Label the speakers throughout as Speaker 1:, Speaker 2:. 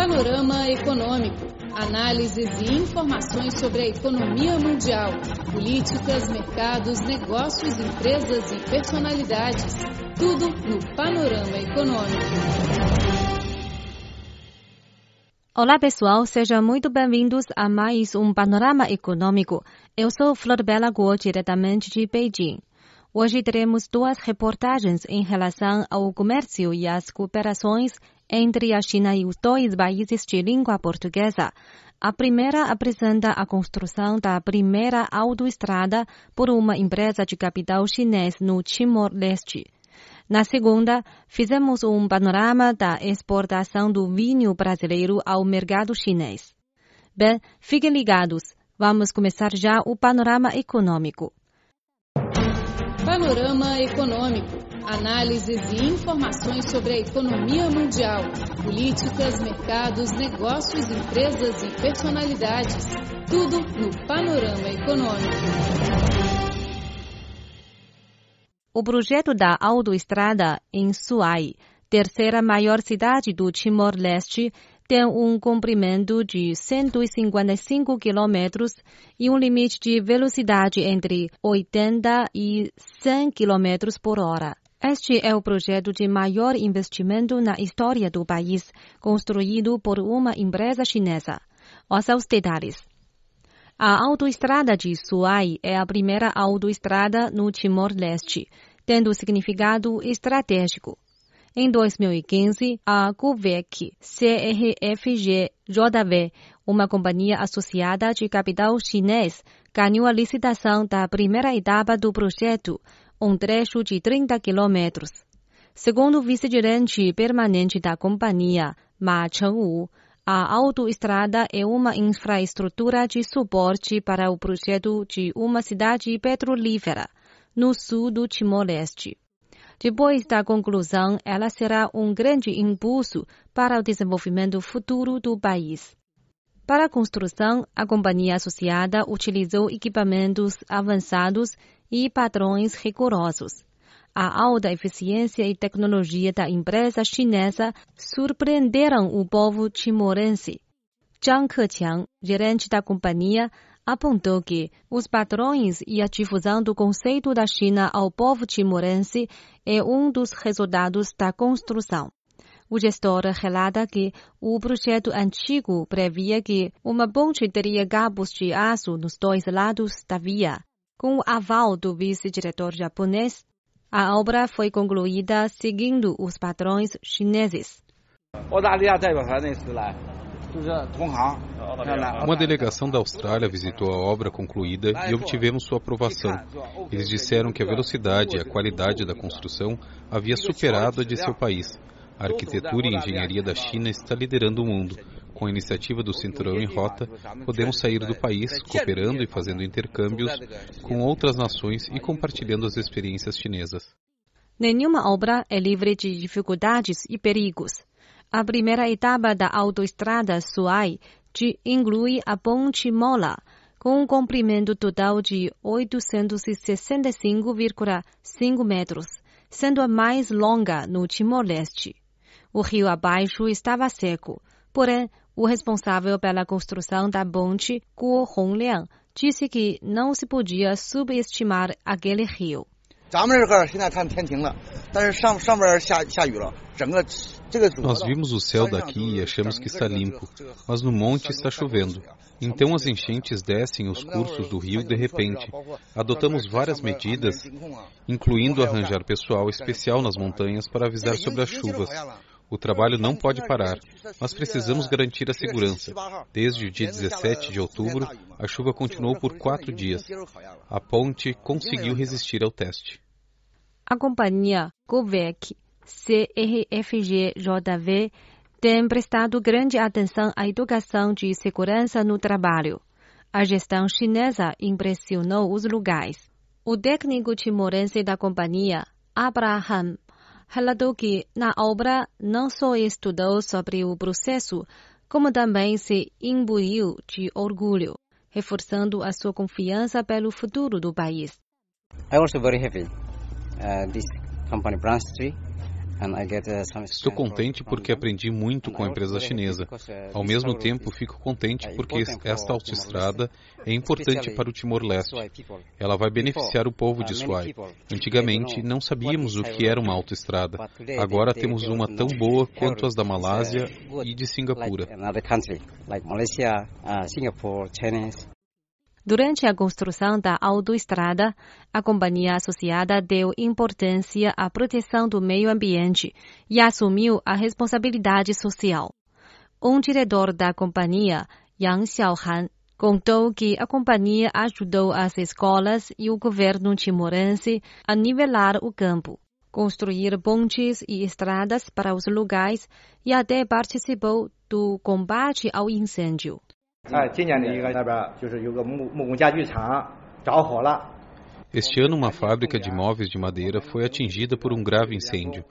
Speaker 1: Panorama Econômico. Análises e informações sobre a economia mundial, políticas, mercados, negócios, empresas e personalidades. Tudo no Panorama Econômico.
Speaker 2: Olá pessoal, sejam muito bem-vindos a mais um Panorama Econômico. Eu sou Flor Bela Guo, diretamente de Beijing. Hoje teremos duas reportagens em relação ao comércio e as cooperações entre a China e os dois países de língua portuguesa. A primeira apresenta a construção da primeira autoestrada por uma empresa de capital chinês no Timor-Leste. Na segunda, fizemos um panorama da exportação do vinho brasileiro ao mercado chinês. Bem, fiquem ligados. Vamos começar já o panorama econômico.
Speaker 1: Panorama Econômico. Análises e informações sobre a economia mundial, políticas, mercados, negócios, empresas e personalidades. Tudo no Panorama Econômico.
Speaker 2: O projeto da autoestrada em Suai, terceira maior cidade do Timor-Leste, tem um comprimento de 155 quilômetros e um limite de velocidade entre 80 e 100 quilômetros por hora. Este é o projeto de maior investimento na história do país, construído por uma empresa chinesa. Os aos detalhes. A autoestrada de Suai é a primeira autoestrada no Timor-Leste, tendo significado estratégico. Em 2015, a CUVEC CRFG JV, uma companhia associada de capital chinês, ganhou a licitação da primeira etapa do projeto, um trecho de 30 quilômetros. Segundo o vice-gerente permanente da companhia, Ma Chengwu, a autoestrada é uma infraestrutura de suporte para o projeto de uma cidade petrolífera no sul do Timor-Leste. Depois da conclusão, ela será um grande impulso para o desenvolvimento futuro do país. Para a construção, a companhia associada utilizou equipamentos avançados e padrões rigorosos. A alta eficiência e tecnologia da empresa chinesa surpreenderam o povo timorense. Zhang Keqiang, gerente da companhia, apontou que os padrões e a difusão do conceito da China ao povo timorense é um dos resultados da construção. O gestor relata que o projeto antigo previa que uma ponte teria cabos de aço nos dois lados da via. Com o aval do vice-diretor japonês, a obra foi concluída seguindo os padrões chineses.
Speaker 3: Uma delegação da Austrália visitou a obra concluída e obtivemos sua aprovação. Eles disseram que a velocidade e a qualidade da construção havia superado a de seu país. A arquitetura e engenharia da China está liderando o mundo. Com a iniciativa do Cinturão em Rota, podemos sair do país cooperando e fazendo intercâmbios com outras nações e compartilhando as experiências chinesas.
Speaker 2: Nenhuma obra é livre de dificuldades e perigos. A primeira etapa da autoestrada Suai inclui a ponte Mola, com um comprimento total de 865,5 metros, sendo a mais longa no Timor-Leste. O rio abaixo estava seco, porém, o responsável pela construção da ponte, Guo Hongliang, disse que não se podia subestimar aquele rio.
Speaker 3: Nós vimos o céu daqui e achamos que está limpo, mas no monte está chovendo. Então as enchentes descem os cursos do rio de repente. Adotamos várias medidas, incluindo arranjar pessoal especial nas montanhas para avisar sobre as chuvas. O trabalho não pode parar, mas precisamos garantir a segurança. Desde o dia 17 de outubro, a chuva continuou por quatro dias. A ponte conseguiu resistir ao teste.
Speaker 2: A companhia Govec CRFG-JV tem prestado grande atenção à educação de segurança no trabalho. A gestão chinesa impressionou os lugares. O técnico timorense da companhia, Abraham, relatou que na obra não só estudou sobre o processo, como também se imbuiu de orgulho, reforçando a sua confiança pelo futuro do país.
Speaker 4: I was very happy. Uh, this company branch
Speaker 3: Estou contente porque aprendi muito com a empresa chinesa. Ao mesmo tempo, fico contente porque esta autoestrada é importante para o Timor-Leste. Ela vai beneficiar o povo de Suai. Antigamente, não sabíamos o que era uma autoestrada. Agora temos uma tão boa quanto as da Malásia e de Singapura.
Speaker 2: Durante a construção da autoestrada, a companhia associada deu importância à proteção do meio ambiente e assumiu a responsabilidade social. Um diretor da companhia, Yang Xiaohan, contou que a companhia ajudou as escolas e o governo timorense a nivelar o campo, construir pontes e estradas para os lugares e até participou do combate ao incêndio.
Speaker 3: Este ano, uma fábrica de móveis de madeira foi atingida por um grave incêndio.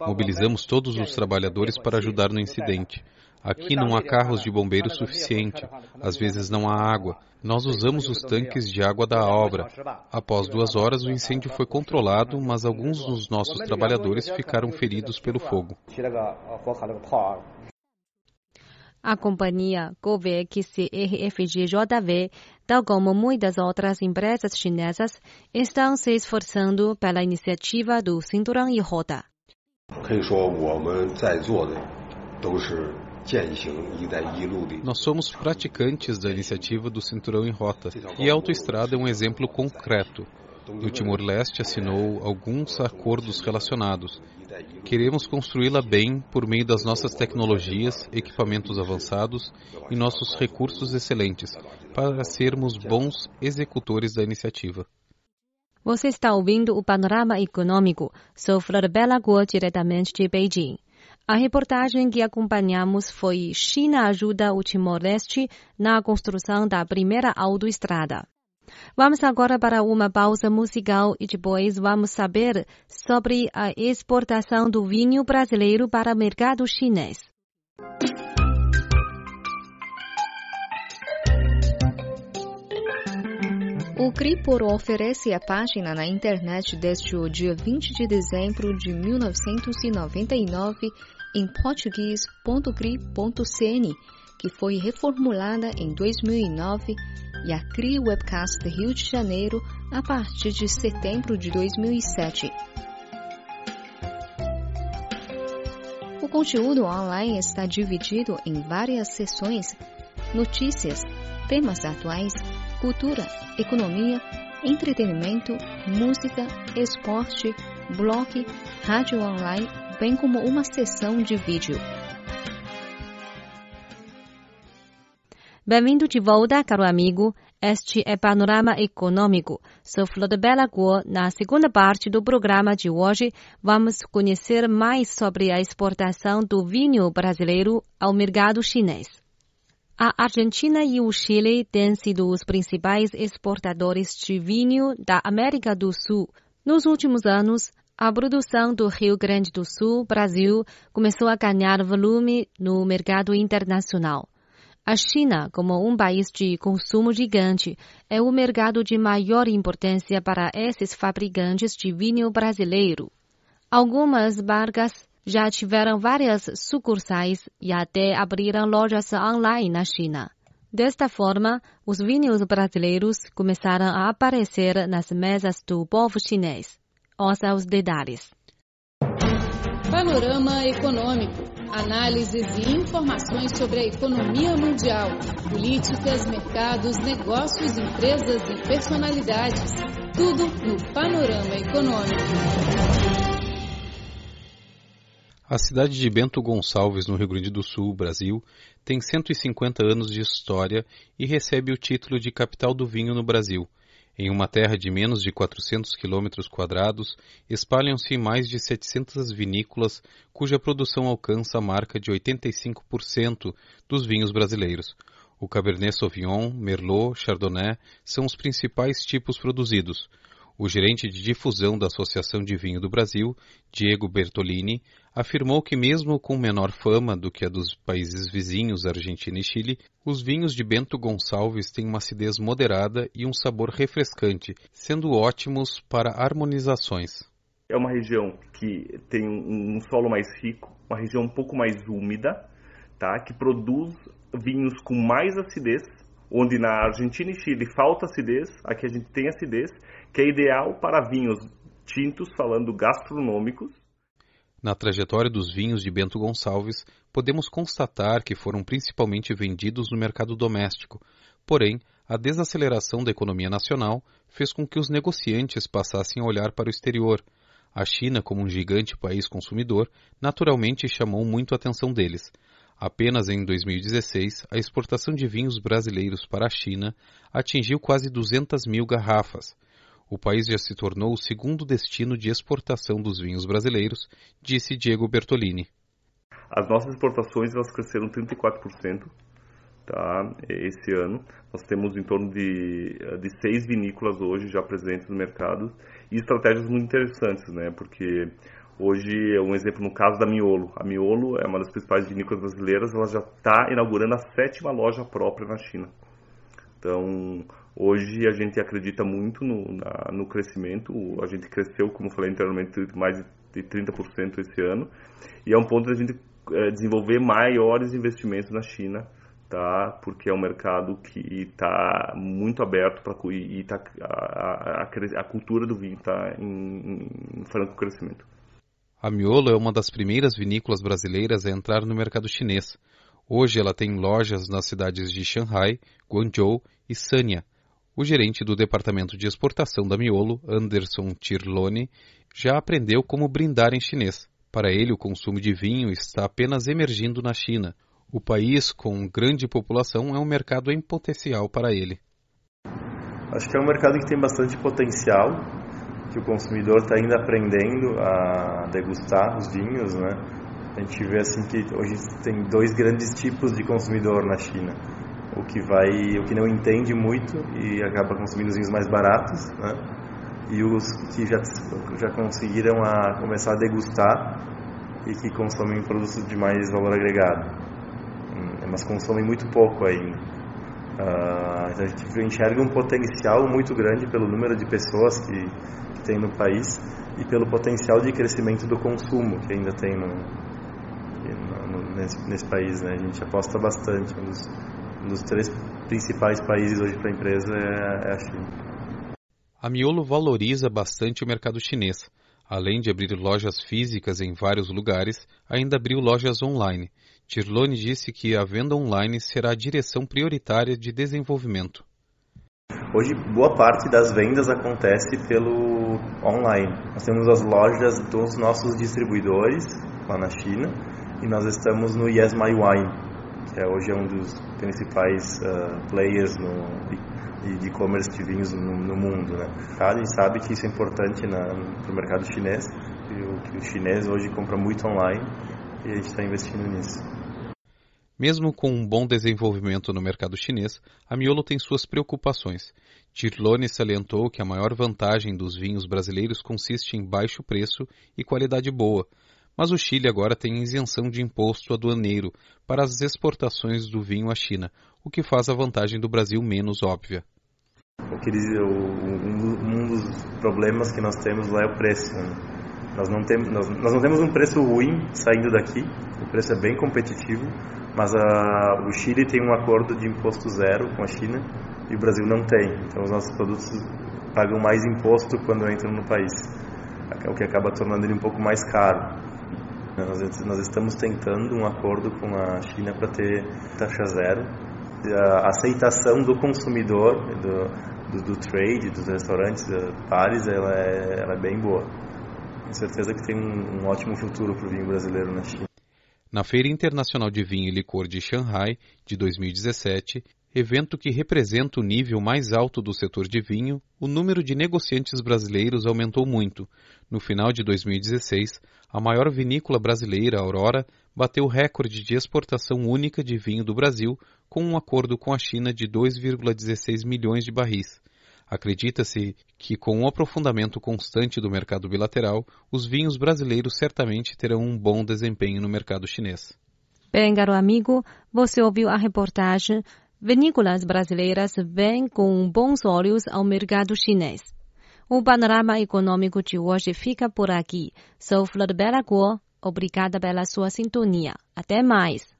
Speaker 3: Mobilizamos todos os trabalhadores para ajudar no incidente. Aqui não há carros de bombeiros suficiente, às vezes não há água. Nós usamos os tanques de água da obra. Após duas horas, o incêndio foi controlado, mas alguns dos nossos trabalhadores ficaram feridos pelo fogo.
Speaker 2: A companhia Govec CRFG-JV, tal como muitas outras empresas chinesas, estão se esforçando pela iniciativa do Cinturão e Rota.
Speaker 3: Nós somos praticantes da iniciativa do Cinturão em Rota e a autoestrada é um exemplo concreto. O Timor-Leste assinou alguns acordos relacionados Queremos construí-la bem por meio das nossas tecnologias, equipamentos avançados e nossos recursos excelentes, para sermos bons executores da iniciativa.
Speaker 2: Você está ouvindo o Panorama Econômico. Sou Flor Bela Guo, diretamente de Beijing. A reportagem que acompanhamos foi China ajuda o Timor-Leste na construção da primeira autoestrada. Vamos agora para uma pausa musical e depois vamos saber sobre a exportação do vinho brasileiro para o mercado chinês. O Cripor oferece a página na internet desde o dia 20 de dezembro de 1999 em português.cri.cn, que foi reformulada em 2009 e a CRI Webcast Rio de Janeiro a partir de setembro de 2007. O conteúdo online está dividido em várias seções: notícias, temas atuais, cultura, economia, entretenimento, música, esporte, blog, rádio online, bem como uma seção de vídeo. Bem-vindo de volta, caro amigo. Este é Panorama Econômico. Sou Flor de Bela Guo. Na segunda parte do programa de hoje, vamos conhecer mais sobre a exportação do vinho brasileiro ao mercado chinês. A Argentina e o Chile têm sido os principais exportadores de vinho da América do Sul. Nos últimos anos, a produção do Rio Grande do Sul, Brasil, começou a ganhar volume no mercado internacional. A China, como um país de consumo gigante, é o mercado de maior importância para esses fabricantes de vinho brasileiro. Algumas marcas já tiveram várias sucursais e até abriram lojas online na China. Desta forma, os vinhos brasileiros começaram a aparecer nas mesas do povo chinês. Ouça os detalhes.
Speaker 1: Panorama Econômico análises e informações sobre a economia mundial, políticas, mercados, negócios, empresas e personalidades. Tudo no Panorama Econômico.
Speaker 3: A cidade de Bento Gonçalves, no Rio Grande do Sul, Brasil, tem 150 anos de história e recebe o título de capital do vinho no Brasil. Em uma terra de menos de 400 quilômetros quadrados, espalham-se mais de 700 vinícolas, cuja produção alcança a marca de 85% dos vinhos brasileiros. O Cabernet Sauvignon, Merlot, Chardonnay são os principais tipos produzidos. O gerente de difusão da Associação de Vinho do Brasil, Diego Bertolini, afirmou que, mesmo com menor fama do que a dos países vizinhos Argentina e Chile, os vinhos de Bento Gonçalves têm uma acidez moderada e um sabor refrescante, sendo ótimos para harmonizações.
Speaker 4: É uma região que tem um, solo mais rico, uma região um pouco mais úmida, tá? que produz vinhos com mais acidez, onde na Argentina e Chile falta acidez, aqui a gente tem acidez, que é ideal para vinhos tintos, falando gastronômicos.
Speaker 3: Na trajetória dos vinhos de Bento Gonçalves, podemos constatar que foram principalmente vendidos no mercado doméstico. Porém, a desaceleração da economia nacional fez com que os negociantes passassem a olhar para o exterior. A China, como um gigante país consumidor, naturalmente chamou muito a atenção deles. Apenas em 2016, a exportação de vinhos brasileiros para a China atingiu quase 200 mil garrafas. O país já se tornou o segundo destino de exportação dos vinhos brasileiros, disse Diego Bertolini.
Speaker 4: As nossas exportações elas cresceram 34% tá, esse ano. Nós temos em torno de, de seis vinícolas hoje já presentes no mercado e estratégias muito interessantes, né? Porque hoje, um exemplo no caso da Miolo. A Miolo é uma das principais vinícolas brasileiras, ela já está inaugurando a sétima loja própria na China. Então, hoje a gente acredita muito no, na, no crescimento. A gente cresceu, como falei anteriormente, mais de 30% esse ano. E é um ponto de a gente é, desenvolver maiores investimentos na China, tá? Porque é um mercado que está muito aberto para e tá, a, a, a, cultura do vinho está em, em franco crescimento.
Speaker 3: A Miolo é uma das primeiras vinícolas brasileiras a entrar no mercado chinês. Hoje ela tem lojas nas cidades de Shanghai, Guangzhou e Sanya. O gerente do departamento de exportação da Miolo, Anderson Tirlone, já aprendeu como brindar em chinês. Para ele, o consumo de vinho está apenas emergindo na China. O país, com grande população, é um mercado em potencial para ele.
Speaker 5: Acho que é um mercado que tem bastante potencial, que o consumidor está ainda aprendendo a degustar os vinhos, né? A gente vê assim que hoje tem dois grandes tipos de consumidor na China. O que vai, o que não entende muito e acaba consumindo os vinhos mais baratos, né? E os que já já conseguiram a começar a degustar e que consomem produtos de mais valor agregado. Hum, mas consomem muito pouco ainda. Uh, a gente enxerga um potencial muito grande pelo número de pessoas que, que tem no país e pelo potencial de crescimento do consumo que ainda tem no, nesse, nesse país. Né? A gente aposta bastante. Um dos, dos três principais países hoje para a empresa é, é a China.
Speaker 3: A Miolo valoriza bastante o mercado chinês. Além de abrir lojas físicas em vários lugares, ainda abriu lojas online. Tirlone disse que a venda online será a direção prioritária de desenvolvimento.
Speaker 5: Hoje, boa parte das vendas acontece pelo online. Nós temos as lojas dos nossos distribuidores lá na China e nós estamos no Yes My Wine, é hoje é um dos principais uh, players no, de e-commerce de vinhos no, no, mundo. Né? A gente sabe que isso é importante para o mercado chinês, que o, que o chinês hoje compra muito online e a gente está investindo nisso.
Speaker 3: Mesmo com um bom desenvolvimento no mercado chinês, a Miolo tem suas preocupações. Tirlone salientou que a maior vantagem dos vinhos brasileiros consiste em baixo preço e qualidade boa, mas o Chile agora tem isenção de imposto aduaneiro para as exportações do vinho à China, o que faz a vantagem do Brasil menos óbvia.
Speaker 5: um, dos problemas que nós temos lá é o preço. Né? Nós, não temos, nós, nós, não temos um preço ruim saindo daqui, o preço é bem competitivo, mas a, o Chile tem um acordo de imposto zero com a China e o Brasil não tem. Então os nossos produtos pagam mais imposto quando entram no país, o que acaba tornando ele um pouco mais caro. Nós, nós estamos tentando um acordo com a China para ter taxa zero. A aceitação do consumidor, do, do, do trade, dos restaurantes, dos bares, ela é, ela é bem boa. Tenho certeza que tem um, um ótimo futuro para o vinho brasileiro na China.
Speaker 3: Na Feira Internacional de Vinho e Licor de Shanghai, de 2017, evento que representa o nível mais alto do setor de vinho, o número de negociantes brasileiros aumentou muito. No final de 2016, a maior vinícola brasileira, Aurora, bateu recorde de exportação única de vinho do Brasil com um acordo com a China de 2,16 milhões de barris. Acredita-se que, com o aprofundamento constante do mercado bilateral, os vinhos brasileiros certamente terão um bom desempenho no mercado chinês.
Speaker 2: Bem, caro amigo, você ouviu a reportagem Vinícolas brasileiras vêm com bons olhos ao mercado chinês. O panorama econômico de hoje fica por aqui. Sou Flor Guo. Obrigada pela sua sintonia. Até mais.